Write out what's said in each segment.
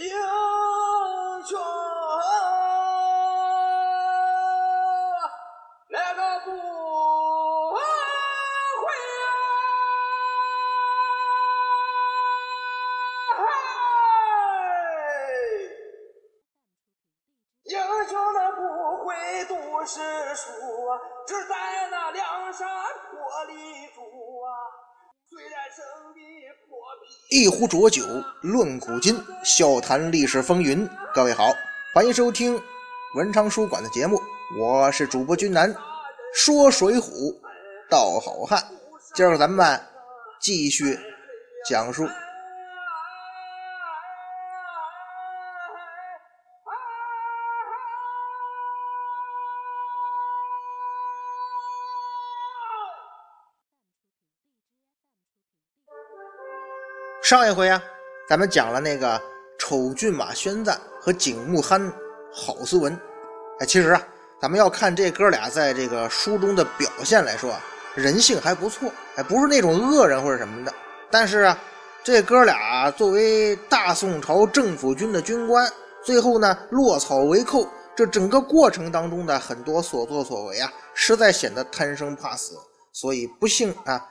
英一壶浊酒论古今，笑谈历史风云。各位好，欢迎收听文昌书馆的节目，我是主播君南，说水浒道好汉。今儿个咱们继续讲述上一回啊，咱们讲了那个丑骏马宣赞和景木憨郝思文。哎，其实啊，咱们要看这哥俩在这个书中的表现来说啊，人性还不错，哎，不是那种恶人或者什么的。但是啊，这哥俩作为大宋朝政府军的军官，最后呢落草为寇，这整个过程当中的很多所作所为啊，实在显得贪生怕死，所以不幸啊，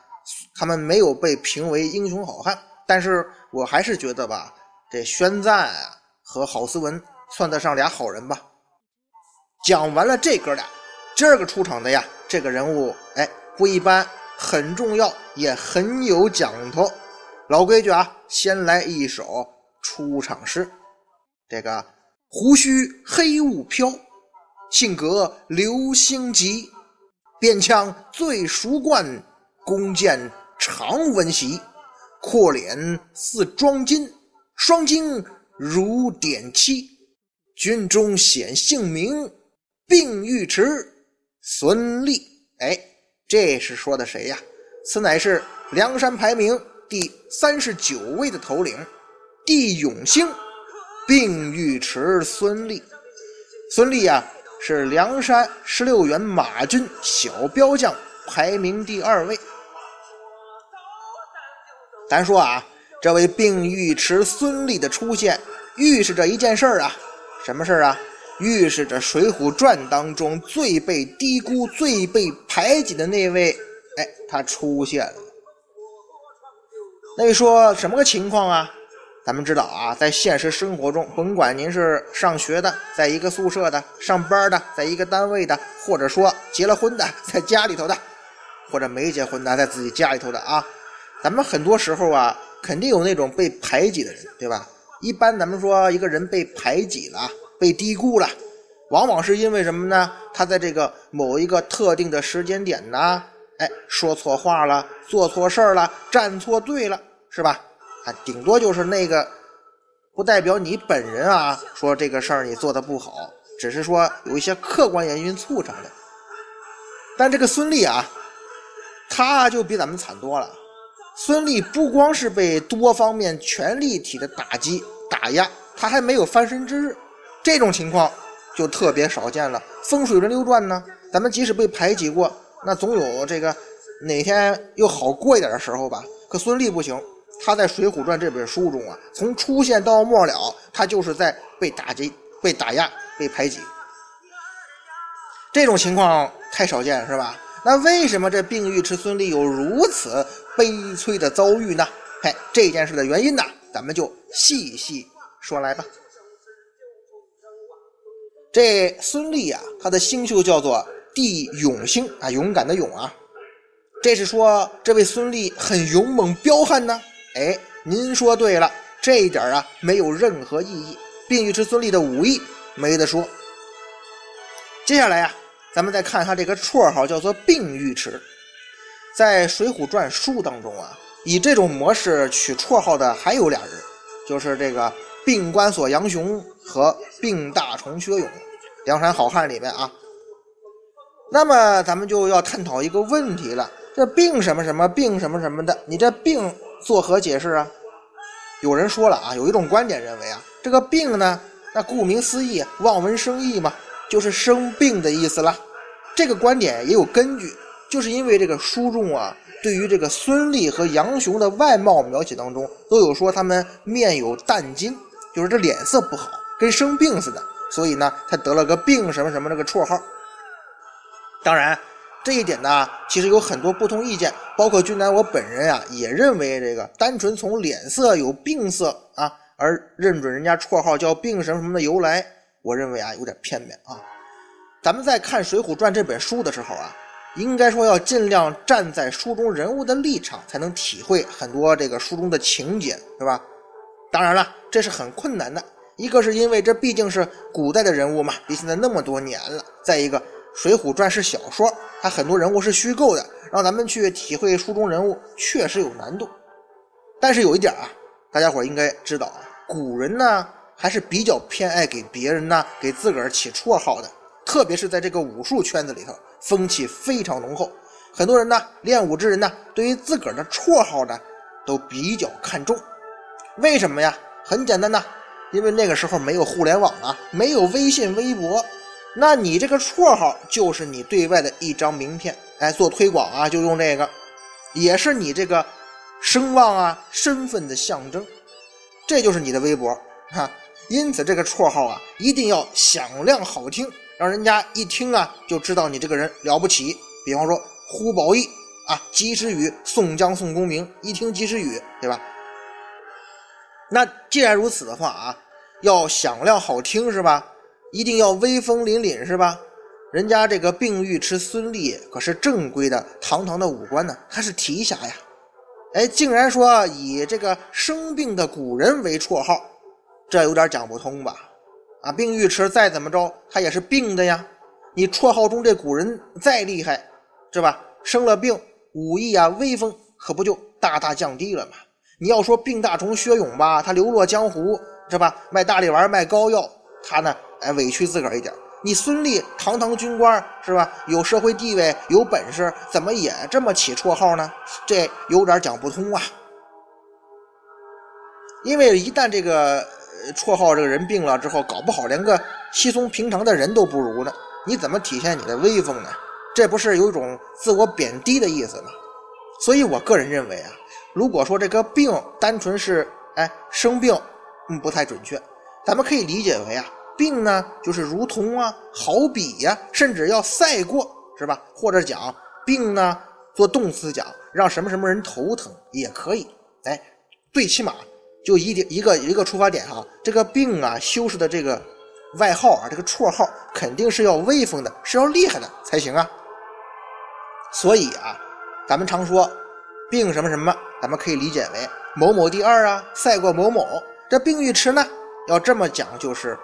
他们没有被评为英雄好汉。但是我还是觉得吧，这宣赞啊和郝思文算得上俩好人吧。讲完了这哥俩，今儿个出场的呀，这个人物哎不一般，很重要，也很有讲头。老规矩啊，先来一首出场诗。这个胡须黑雾飘，性格流星急，便枪最熟惯，弓箭常闻习。阔脸似装金，双睛如点漆。军中显姓名，并尉迟孙立。哎，这是说的谁呀？此乃是梁山排名第三十九位的头领，帝永兴，并尉迟孙立。孙立呀，是梁山十六员马军小标将，排名第二位。咱说啊，这位病尉迟孙立的出现，预示着一件事儿啊，什么事儿啊？预示着《水浒传》当中最被低估、最被排挤的那位，哎，他出现了。那你说什么个情况啊？咱们知道啊，在现实生活中，甭管您是上学的，在一个宿舍的；上班的，在一个单位的；或者说结了婚的，在家里头的；或者没结婚的，在自己家里头的啊。咱们很多时候啊，肯定有那种被排挤的人，对吧？一般咱们说一个人被排挤了、被低估了，往往是因为什么呢？他在这个某一个特定的时间点呢，哎，说错话了，做错事儿了，站错队了，是吧？啊，顶多就是那个，不代表你本人啊，说这个事儿你做的不好，只是说有一些客观原因促成的。但这个孙俪啊，他就比咱们惨多了。孙俪不光是被多方面全力体的打击打压，他还没有翻身之日，这种情况就特别少见了。风水轮流转呢，咱们即使被排挤过，那总有这个哪天又好过一点的时候吧。可孙俪不行，他在《水浒传》这本书中啊，从出现到末了，他就是在被打击、被打压、被排挤，这种情况太少见，是吧？那为什么这病尉迟孙立有如此悲催的遭遇呢？嘿，这件事的原因呢，咱们就细细说来吧。这孙立啊，他的星宿叫做地勇星啊，勇敢的勇啊。这是说这位孙立很勇猛彪悍呢？哎，您说对了，这一点啊没有任何意义。并尉迟孙立的武艺没得说。接下来呀。咱们再看他这个绰号叫做病尉迟，在《水浒传》书当中啊，以这种模式取绰号的还有俩人，就是这个病关索杨雄和病大虫薛勇，梁山好汉里面啊。那么咱们就要探讨一个问题了：这病什么什么病什么什么的，你这病作何解释啊？有人说了啊，有一种观点认为啊，这个病呢，那顾名思义，望文生义嘛。就是生病的意思了，这个观点也有根据，就是因为这个书中啊，对于这个孙俪和杨雄的外貌描写当中，都有说他们面有淡金，就是这脸色不好，跟生病似的，所以呢，他得了个病什么什么这个绰号。当然，这一点呢，其实有很多不同意见，包括君南我本人啊，也认为这个单纯从脸色有病色啊而认准人家绰号叫病什么什么的由来，我认为啊有点片面啊。咱们在看《水浒传》这本书的时候啊，应该说要尽量站在书中人物的立场，才能体会很多这个书中的情节，是吧？当然了，这是很困难的。一个是因为这毕竟是古代的人物嘛，离现在那么多年了；再一个。《水浒传》是小说，它很多人物是虚构的，让咱们去体会书中人物确实有难度。但是有一点啊，大家伙应该知道，古人呢还是比较偏爱给别人呢给自个儿起绰号的，特别是在这个武术圈子里头，风气非常浓厚。很多人呢练武之人呢，对于自个儿的绰号呢都比较看重。为什么呀？很简单呐，因为那个时候没有互联网啊，没有微信、微博。那你这个绰号就是你对外的一张名片，哎，做推广啊就用这个，也是你这个声望啊身份的象征，这就是你的微博哈。因此这个绰号啊一定要响亮好听，让人家一听啊就知道你这个人了不起。比方说呼保义啊，及时雨，宋江宋公明，一听及时雨，对吧？那既然如此的话啊，要响亮好听是吧？一定要威风凛凛是吧？人家这个病尉迟孙立可是正规的堂堂的武官呢，他是提辖呀。哎，竟然说以这个生病的古人为绰号，这有点讲不通吧？啊，病尉迟再怎么着，他也是病的呀。你绰号中这古人再厉害，是吧？生了病，武艺啊威风可不就大大降低了吗？你要说病大虫薛勇吧，他流落江湖是吧？卖大力丸，卖膏药，他呢？哎，委屈自个儿一点。你孙立堂堂军官是吧？有社会地位，有本事，怎么也这么起绰号呢？这有点讲不通啊。因为一旦这个绰号这个人病了之后，搞不好连个稀松平常的人都不如呢。你怎么体现你的威风呢？这不是有一种自我贬低的意思吗？所以我个人认为啊，如果说这个病单纯是哎生病，嗯，不太准确。咱们可以理解为啊。病呢，就是如同啊，好比呀，甚至要赛过，是吧？或者讲病呢，做动词讲，让什么什么人头疼也可以。哎，最起码就一点一个一个出发点哈，这个病啊，修饰的这个外号啊，这个绰号肯定是要威风的，是要厉害的才行啊。所以啊，咱们常说病什么什么，咱们可以理解为某某第二啊，赛过某某。这病尉迟呢，要这么讲就是。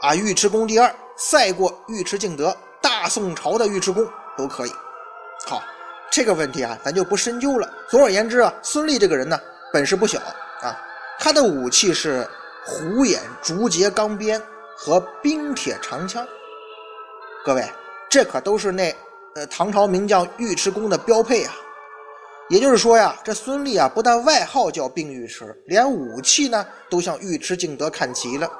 啊，尉迟恭第二，赛过尉迟敬德，大宋朝的尉迟恭都可以。好，这个问题啊，咱就不深究了。总而言之啊，孙立这个人呢，本事不小啊。他的武器是虎眼竹节钢鞭和冰铁长枪。各位，这可都是那呃唐朝名将尉迟恭的标配啊。也就是说呀，这孙立啊，不但外号叫病尉迟，连武器呢都向尉迟敬德看齐了。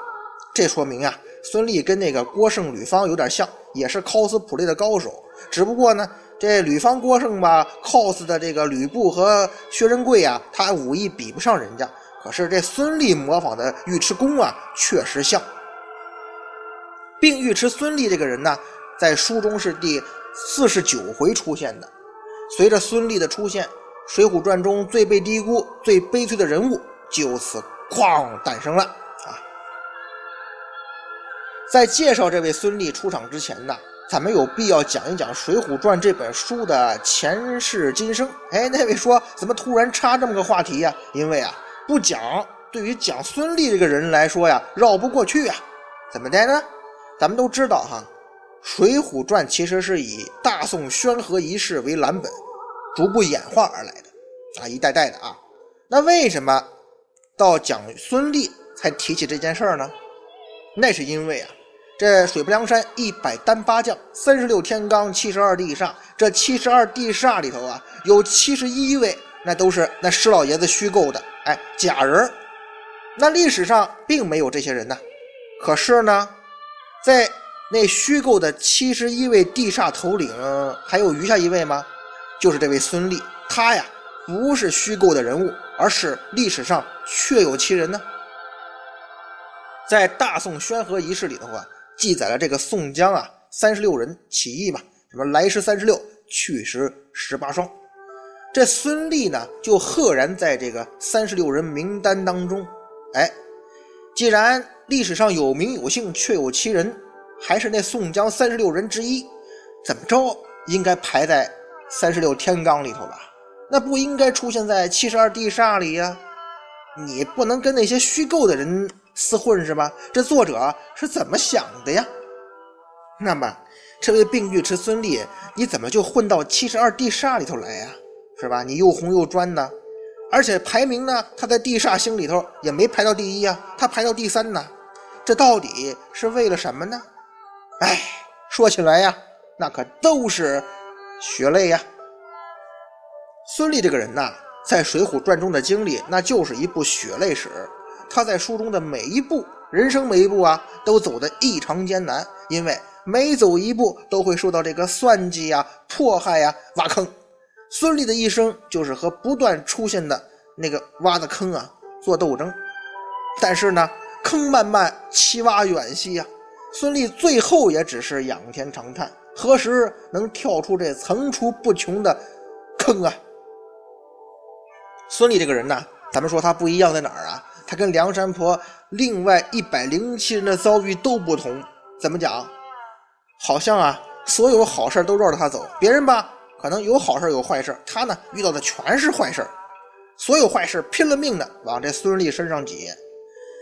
这说明啊。孙立跟那个郭胜、吕方有点像，也是 cos 普类的高手。只不过呢，这吕方、郭胜吧，cos 的这个吕布和薛仁贵啊，他武艺比不上人家。可是这孙立模仿的尉迟恭啊，确实像。并尉迟孙立这个人呢，在书中是第四十九回出现的。随着孙立的出现，《水浒传》中最被低估、最悲催的人物就此哐诞生了啊。在介绍这位孙俪出场之前呢，咱们有必要讲一讲《水浒传》这本书的前世今生。哎，那位说怎么突然插这么个话题呀？因为啊，不讲对于讲孙立这个人来说呀，绕不过去啊。怎么的呢？咱们都知道哈，《水浒传》其实是以大宋宣和一事为蓝本，逐步演化而来的啊，一代代的啊。那为什么到讲孙立才提起这件事儿呢？那是因为啊。这水泊梁山一百单八将，三十六天罡，七十二地煞。这七十二地煞里头啊，有七十一位，那都是那施老爷子虚构的，哎，假人那历史上并没有这些人呢。可是呢，在那虚构的七十一位地煞头领，还有余下一位吗？就是这位孙立，他呀，不是虚构的人物，而是历史上确有其人呢。在大宋宣和仪式里头啊，记载了这个宋江啊三十六人起义嘛，什么来时三十六，去时十八双。这孙立呢，就赫然在这个三十六人名单当中。哎，既然历史上有名有姓，确有其人，还是那宋江三十六人之一，怎么着应该排在三十六天罡里头吧？那不应该出现在七十二地煞里呀？你不能跟那些虚构的人厮混是吧？这作者是怎么想的呀？那么，这位病尉迟孙立，你怎么就混到七十二地煞里头来呀？是吧？你又红又专呢，而且排名呢，他在地煞星里头也没排到第一呀，他排到第三呢。这到底是为了什么呢？哎，说起来呀，那可都是血泪呀。孙俪这个人呐，在《水浒传》中的经历，那就是一部血泪史。他在书中的每一步，人生每一步啊，都走得异常艰难，因为每走一步都会受到这个算计呀、迫害呀、挖坑。孙俪的一生就是和不断出现的那个挖的坑啊做斗争，但是呢，坑漫漫其挖远兮呀，孙俪最后也只是仰天长叹：何时能跳出这层出不穷的坑啊？孙俪这个人呢，咱们说他不一样在哪儿啊？他跟梁山泊另外一百零七人的遭遇都不同。怎么讲？好像啊，所有好事都绕着他走，别人吧。可能有好事有坏事，他呢遇到的全是坏事，所有坏事拼了命的往这孙俪身上挤。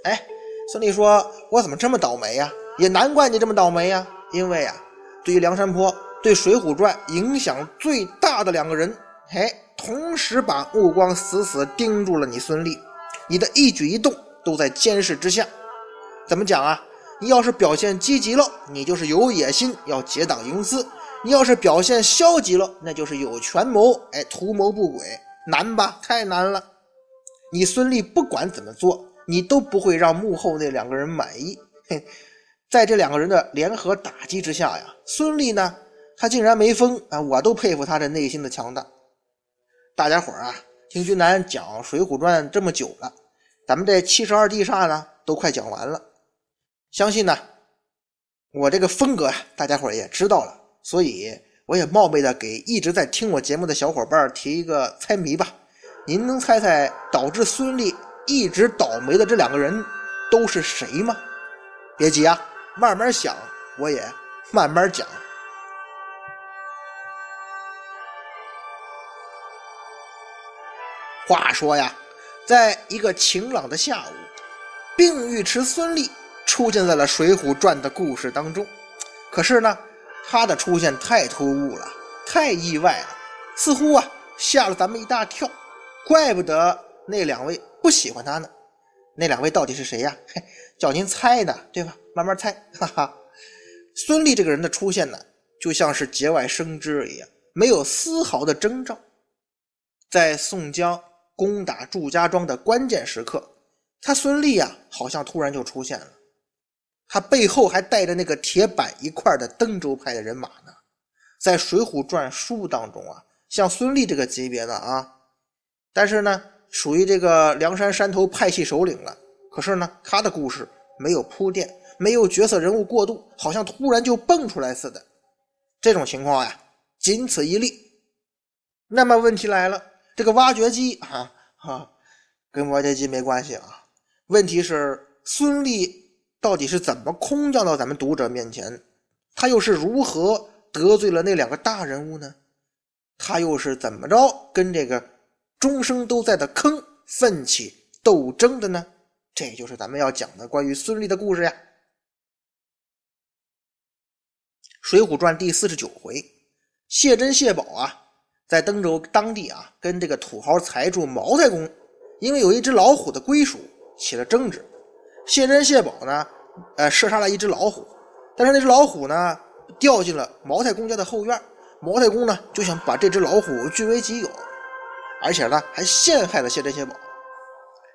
哎，孙俪说：“我怎么这么倒霉呀？”也难怪你这么倒霉呀，因为啊，对于梁山泊、对《水浒传》影响最大的两个人，哎，同时把目光死死盯住了你孙俪，你的一举一动都在监视之下。怎么讲啊？你要是表现积极了，你就是有野心，要结党营私。你要是表现消极了，那就是有权谋，哎，图谋不轨，难吧？太难了。你孙俪不管怎么做，你都不会让幕后那两个人满意。嘿，在这两个人的联合打击之下呀，孙俪呢，他竟然没疯啊！我都佩服他这内心的强大。大家伙儿啊，听君南讲《水浒传》这么久了，咱们这七十二地煞呢，都快讲完了。相信呢，我这个风格，大家伙儿也知道了。所以，我也冒昧的给一直在听我节目的小伙伴提一个猜谜吧。您能猜猜导致孙俪一直倒霉的这两个人都是谁吗？别急啊，慢慢想，我也慢慢讲。话说呀，在一个晴朗的下午，并尉迟孙俪出现在了《水浒传》的故事当中。可是呢？他的出现太突兀了，太意外了，似乎啊吓了咱们一大跳。怪不得那两位不喜欢他呢。那两位到底是谁呀？嘿，叫您猜呢，对吧？慢慢猜。哈哈，孙俪这个人的出现呢，就像是节外生枝一样，没有丝毫的征兆。在宋江攻打祝家庄的关键时刻，他孙俪啊，好像突然就出现了。他背后还带着那个铁板一块的登州派的人马呢，在《水浒传》书当中啊，像孙俪这个级别的啊，但是呢，属于这个梁山山头派系首领了。可是呢，他的故事没有铺垫，没有角色人物过渡，好像突然就蹦出来似的。这种情况呀，仅此一例。那么问题来了，这个挖掘机啊，哈，跟挖掘机没关系啊。问题是孙俪。到底是怎么空降到咱们读者面前？他又是如何得罪了那两个大人物呢？他又是怎么着跟这个终生都在的坑奋起斗争的呢？这就是咱们要讲的关于孙俪的故事呀。《水浒传》第四十九回，谢珍、谢宝啊，在登州当地啊，跟这个土豪财主毛太公，因为有一只老虎的归属起了争执。谢珍、谢宝呢？呃，射杀了一只老虎，但是那只老虎呢，掉进了毛太公家的后院。毛太公呢，就想把这只老虎据为己有，而且呢，还陷害了谢珍、谢宝。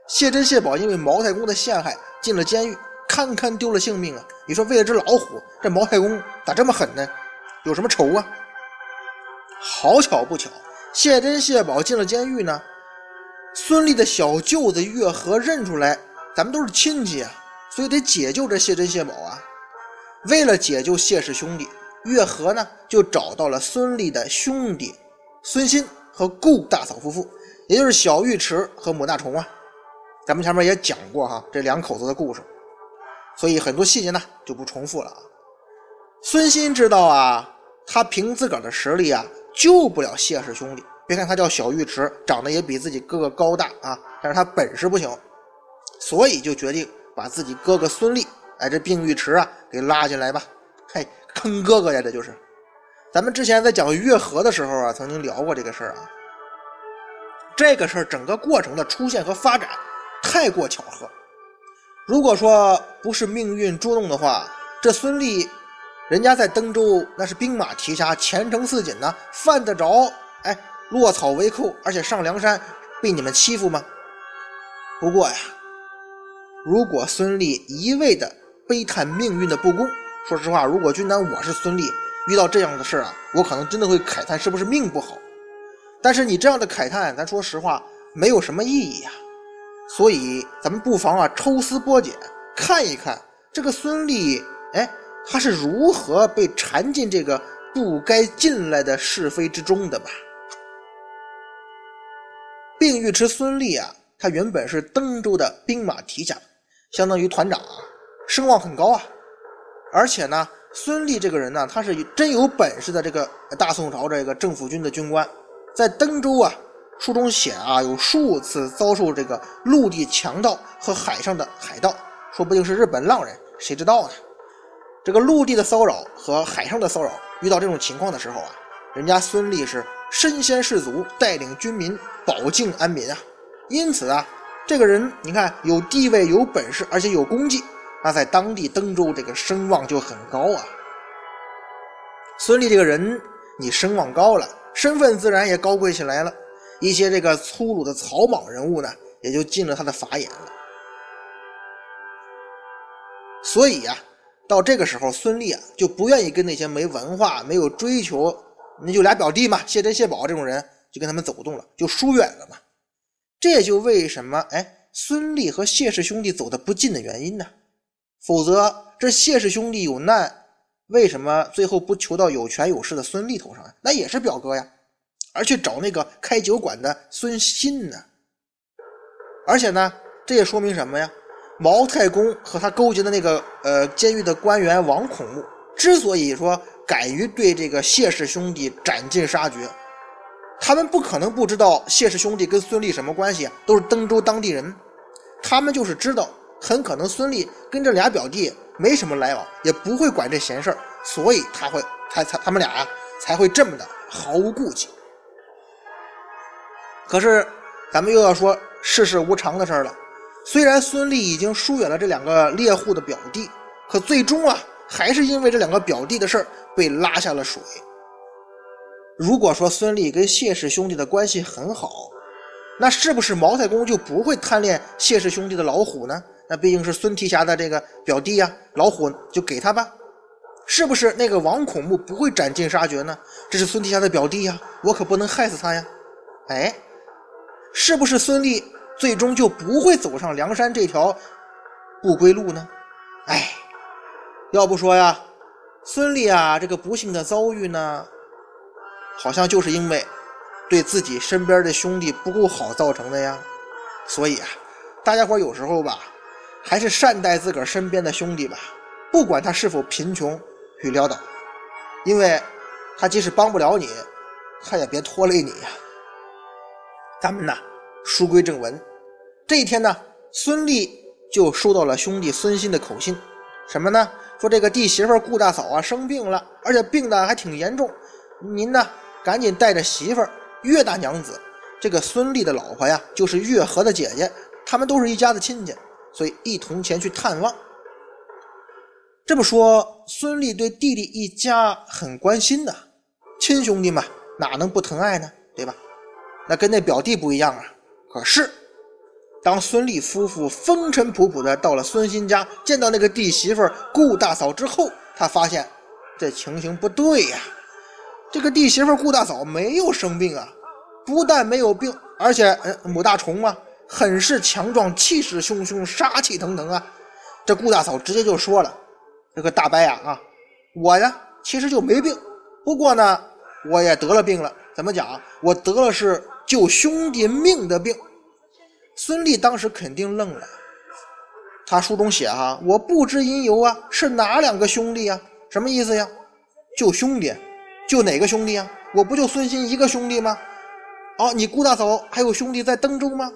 谢珍、谢宝因为毛太公的陷害进了监狱，堪堪丢了性命啊！你说为了只老虎，这毛太公咋这么狠呢？有什么仇啊？好巧不巧，谢珍、谢宝进了监狱呢，孙俪的小舅子月和认出来，咱们都是亲戚啊。所以得解救这谢珍、谢宝啊。为了解救谢氏兄弟，月和呢就找到了孙俪的兄弟孙欣和顾大嫂夫妇，也就是小尉迟和母大虫啊。咱们前面也讲过哈，这两口子的故事，所以很多细节呢就不重复了啊。孙欣知道啊，他凭自个儿的实力啊救不了谢氏兄弟。别看他叫小尉迟，长得也比自己哥哥高大啊，但是他本事不行，所以就决定把自己哥哥孙立，哎，这病尉迟啊给拉进来吧。嘿，坑哥哥呀，这就是。咱们之前在讲月河的时候啊，曾经聊过这个事儿啊。这个事儿整个过程的出现和发展。太过巧合。如果说不是命运捉弄的话，这孙立，人家在登州那是兵马提辖，前程似锦呢，犯得着哎落草为寇，而且上梁山被你们欺负吗？不过呀，如果孙立一味的悲叹命运的不公，说实话，如果君南我是孙立，遇到这样的事啊，我可能真的会慨叹是不是命不好。但是你这样的慨叹，咱说实话，没有什么意义呀。所以，咱们不妨啊抽丝剥茧，看一看这个孙俪，哎，他是如何被缠进这个不该进来的是非之中的吧？并尉迟孙俪啊，他原本是登州的兵马提辖，相当于团长啊，声望很高啊。而且呢，孙俪这个人呢，他是真有本事的这个大宋朝这个政府军的军官，在登州啊。书中写啊，有数次遭受这个陆地强盗和海上的海盗，说不定是日本浪人，谁知道呢？这个陆地的骚扰和海上的骚扰，遇到这种情况的时候啊，人家孙立是身先士卒，带领军民保境安民啊。因此啊，这个人你看有地位、有本事，而且有功绩，那在当地登州这个声望就很高啊。孙立这个人，你声望高了，身份自然也高贵起来了。一些这个粗鲁的草莽人物呢，也就进了他的法眼了。所以呀，到这个时候，孙俪啊就不愿意跟那些没文化、没有追求，那就俩表弟嘛，谢珍、谢宝这种人，就跟他们走动了，就疏远了嘛。这就为什么哎，孙俪和谢氏兄弟走的不近的原因呢？否则这谢氏兄弟有难，为什么最后不求到有权有势的孙俪头上啊？那也是表哥呀。而去找那个开酒馆的孙鑫呢？而且呢，这也说明什么呀？毛太公和他勾结的那个呃监狱的官员王孔木，之所以说敢于对这个谢氏兄弟斩尽杀绝，他们不可能不知道谢氏兄弟跟孙立什么关系？都是登州当地人，他们就是知道很可能孙立跟这俩表弟没什么来往，也不会管这闲事儿，所以他会才才他们俩啊才会这么的毫无顾忌。可是，咱们又要说世事无常的事儿了。虽然孙俪已经疏远了这两个猎户的表弟，可最终啊，还是因为这两个表弟的事儿被拉下了水。如果说孙俪跟谢氏兄弟的关系很好，那是不是毛太公就不会贪恋谢氏兄弟的老虎呢？那毕竟是孙提辖的这个表弟呀，老虎就给他吧。是不是那个王孔目不会斩尽杀绝呢？这是孙提辖的表弟呀，我可不能害死他呀。哎。是不是孙俪最终就不会走上梁山这条不归路呢？哎，要不说呀，孙俪啊，这个不幸的遭遇呢，好像就是因为对自己身边的兄弟不够好造成的呀。所以啊，大家伙有时候吧，还是善待自个儿身边的兄弟吧，不管他是否贫穷与潦倒，因为他即使帮不了你，他也别拖累你呀。咱们呢，书归正文。这一天呢，孙俪就收到了兄弟孙鑫的口信，什么呢？说这个弟媳妇顾大嫂啊生病了，而且病的还挺严重。您呢，赶紧带着媳妇儿岳大娘子，这个孙俪的老婆呀，就是岳和的姐姐，他们都是一家子亲戚，所以一同前去探望。这么说，孙俪对弟弟一家很关心呐，亲兄弟嘛，哪能不疼爱呢？对吧？那跟那表弟不一样啊！可是，当孙俪夫妇风尘仆仆的到了孙鑫家，见到那个弟媳妇顾大嫂之后，他发现这情形不对呀。这个弟媳妇顾大嫂没有生病啊，不但没有病，而且母大虫啊，很是强壮，气势汹汹，杀气腾腾啊。这顾大嫂直接就说了：“这个大伯呀啊，我呀其实就没病，不过呢我也得了病了。怎么讲？我得了是救兄弟命的病。”孙俪当时肯定愣了。他书中写哈，我不知因由啊，是哪两个兄弟啊？什么意思呀？救兄弟，救哪个兄弟啊？我不就孙兴一个兄弟吗？哦，你顾大嫂还有兄弟在登州吗？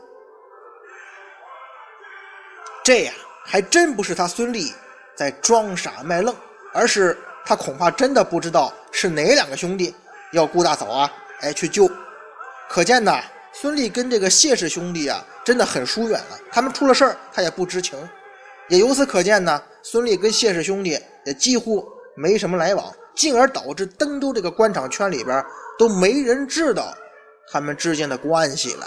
这呀，还真不是他孙俪在装傻卖愣，而是他恐怕真的不知道是哪两个兄弟要顾大嫂啊，哎去救。可见呐，孙俪跟这个谢氏兄弟啊，真的很疏远了。他们出了事儿，他也不知情。也由此可见呢，孙俪跟谢氏兄弟也几乎没什么来往，进而导致登州这个官场圈里边都没人知道他们之间的关系了。